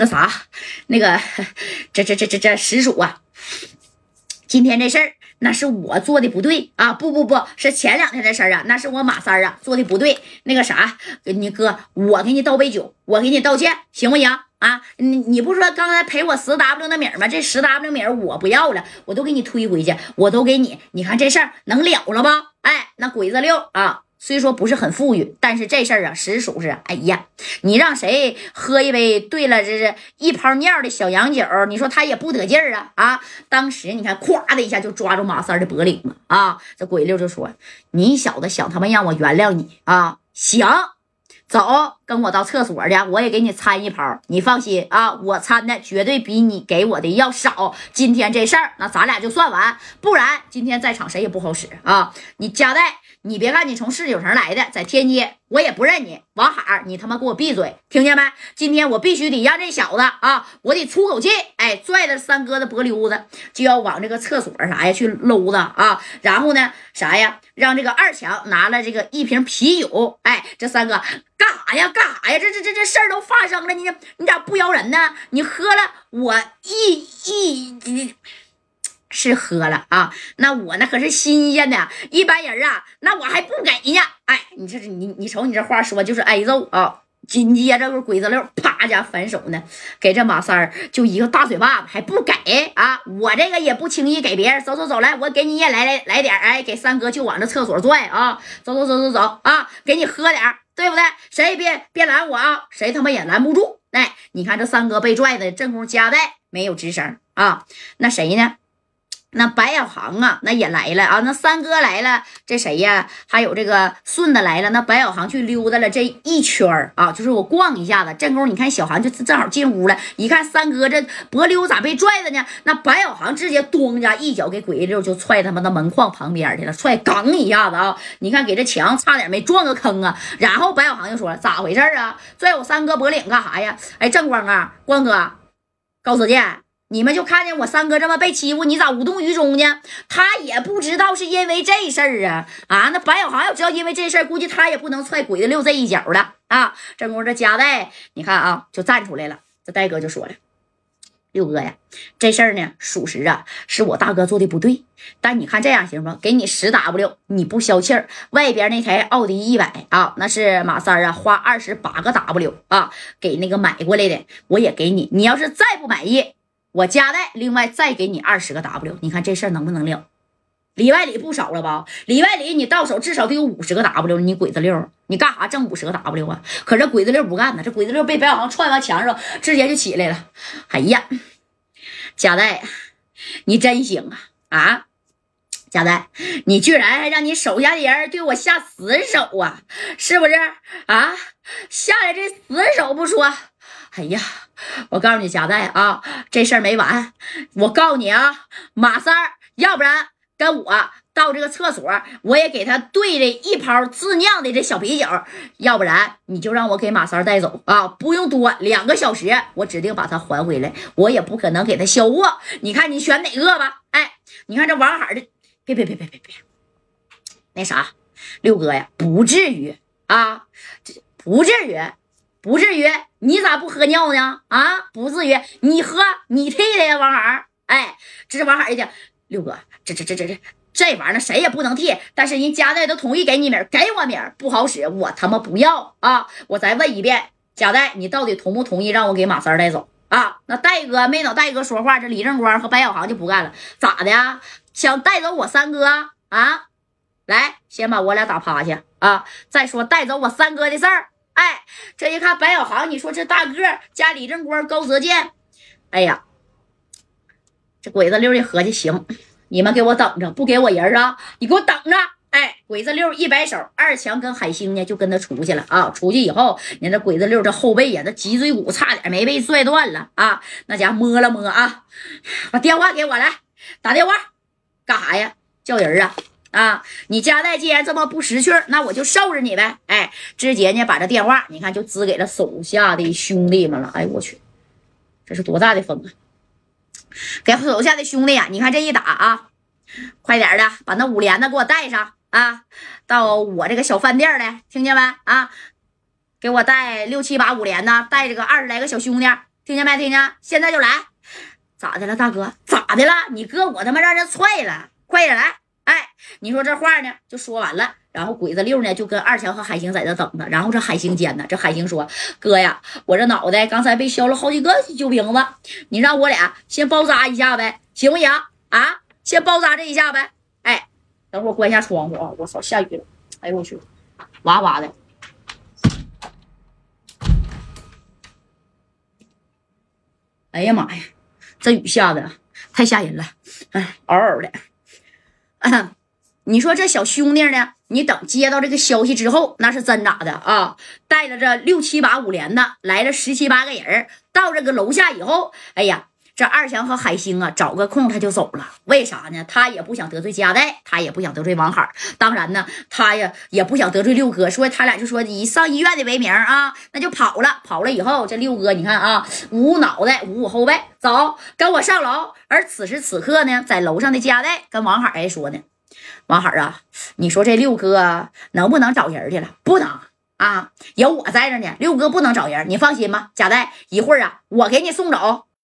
那啥，那个这这这这这实属啊，今天这事儿那是我做的不对啊！不不不是前两天的事儿啊，那是我马三啊做的不对。那个啥，你哥，我给你倒杯酒，我给你道歉，行不行啊？你你不说刚才赔我十 W 的米吗？这十 W 米我不要了，我都给你推回去，我都给你。你看这事儿能了了吧？哎，那鬼子六啊。虽说不是很富裕，但是这事儿啊，实属是，哎呀，你让谁喝一杯兑了这是一泡尿的小洋酒，你说他也不得劲儿啊啊！当时你看，咵的一下就抓住马三的脖领子啊！这鬼六就说：“你小子想他妈让我原谅你啊？想，走，跟我到厕所去，我也给你掺一泡。你放心啊，我掺的绝对比你给我的要少。今天这事儿，那咱俩就算完，不然今天在场谁也不好使啊！你加代。”你别看你从市九城来的，在天津我也不认你。王海，你他妈给我闭嘴，听见没？今天我必须得让这小子啊，我得出口气。哎，拽着三哥的脖溜子就要往这个厕所啥呀去搂子啊。然后呢，啥呀？让这个二强拿了这个一瓶啤酒。哎，这三哥干哎呀？干啥呀？这这这这事儿都发生了，你你咋不邀人呢？你喝了我一一。是喝了啊，那我那可是新鲜的，一般人啊，那我还不给呢。哎，你这是你你瞅你这话说就是挨揍啊！紧接着鬼子六啪家反手呢，给这马三儿就一个大嘴巴子，还不给啊！我这个也不轻易给别人。走走走，来，我给你也来来来点哎，给三哥就往这厕所拽啊！走走走走走啊，给你喝点对不对？谁也别别拦我啊！谁他妈也拦不住。哎，你看这三哥被拽的，正宫夹带没有吱声啊，那谁呢？那白小航啊，那也来了啊！那三哥来了，这谁呀？还有这个顺子来了。那白小航去溜达了这一圈啊，就是我逛一下子。正宫，你看小航就正好进屋了，一看三哥这脖溜咋被拽的呢？那白小航直接咣家一脚给鬼溜就踹他妈的门框旁边去了，踹刚一下子啊！你看给这墙差点没撞个坑啊！然后白小航就说了：“咋回事啊？拽我三哥脖领干啥呀？”哎，正光啊，光哥，高子健。你们就看见我三哥这么被欺负，你咋无动于衷呢？他也不知道是因为这事儿啊啊！那白小航要知道因为这事儿，估计他也不能踹鬼子六这一脚了啊！正宫这夹带，你看啊，就站出来了。这戴哥就说了：“六哥呀，这事儿呢，属实啊，是我大哥做的不对。但你看这样行吗？给你十 W，你不消气儿。外边那台奥迪一百啊，那是马三啊，花二十八个 W 啊，给那个买过来的，我也给你。你要是再不满意。”我加代，另外再给你二十个 W，你看这事儿能不能了？里外里不少了吧？里外里你到手至少得有五十个 W，你鬼子六，你干啥挣五十个 W 啊？可这鬼子六不干呢，这鬼子六被白小航踹完墙上，直接就起来了。哎呀，加代，你真行啊啊！加代，你居然还让你手下的人对我下死手啊？是不是啊？下来这死手不说。哎呀，我告诉你，贾代啊，这事儿没完。我告诉你啊，马三儿，要不然跟我到这个厕所，我也给他兑了一泡自酿的这小啤酒；要不然你就让我给马三带走啊，不用多，两个小时，我指定把他还回来。我也不可能给他销货。你看你选哪个吧？哎，你看这王海的，别别别别别别，那啥，六哥呀，不至于啊，这不至于。不至于，你咋不喝尿呢？啊，不至于，你喝，你替的呀，王海哎，这是王海一听，六哥，这这这这这这玩意儿谁也不能替，但是人家代都同意给你名给我名不好使，我他妈不要啊！我再问一遍，贾代，你到底同不同意让我给马三带走啊？那戴哥没等戴哥说话，这李正光和白小航就不干了，咋的？想带走我三哥啊？来，先把我俩打趴下啊！再说带走我三哥的事儿。哎，这一看白小航，你说这大个加李正光、高泽健，哎呀，这鬼子六一合计行，你们给我等着，不给我人啊！你给我等着！哎，鬼子六一摆手，二强跟海星呢就跟他出去了啊！出去以后，你这鬼子六这后背呀，这脊椎骨差点没被拽断了啊！那家摸了摸啊，把电话给我来，打电话干啥呀？叫人啊！啊，你家代既然这么不识趣那我就受着你呗。哎，直接呢把这电话，你看就支给了手下的兄弟们了。哎我去，这是多大的风啊！给手下的兄弟呀，你看这一打啊，快点的把那五连的给我带上啊，到我这个小饭店来，听见没？啊，给我带六七把五连的，带着个二十来个小兄弟，听见没？听见？现在就来。咋的了，大哥？咋的了？你哥我他妈让人踹了，快点来！哎，你说这话呢，就说完了。然后鬼子六呢，就跟二强和海星在这等着。然后这海星间呢，这海星说：“哥呀，我这脑袋刚才被削了好几个酒瓶子，你让我俩先包扎一下呗，行不行？啊，先包扎这一下呗。哎，等会儿关一下窗户啊！我操，下雨了。哎呦我去，哇哇的。哎呀妈呀，这雨下的太吓人了，哎，嗷嗷的。你说这小兄弟呢？你等接到这个消息之后，那是真咋的啊？带着这六七把五连的来了十七八个人，到这个楼下以后，哎呀，这二强和海星啊，找个空他就走了。为啥呢？他也不想得罪加代，他也不想得罪王海，当然呢，他呀也不想得罪六哥。说他俩就说以上医院的为名啊，那就跑了。跑了以后，这六哥你看啊，捂捂脑袋，捂捂后背，走，跟我上楼。而此时此刻呢，在楼上的加代跟王海还说呢。王海啊，你说这六哥能不能找人去了？不能啊，有我在这呢。六哥不能找人，你放心吧。贾代，一会儿啊，我给你送走。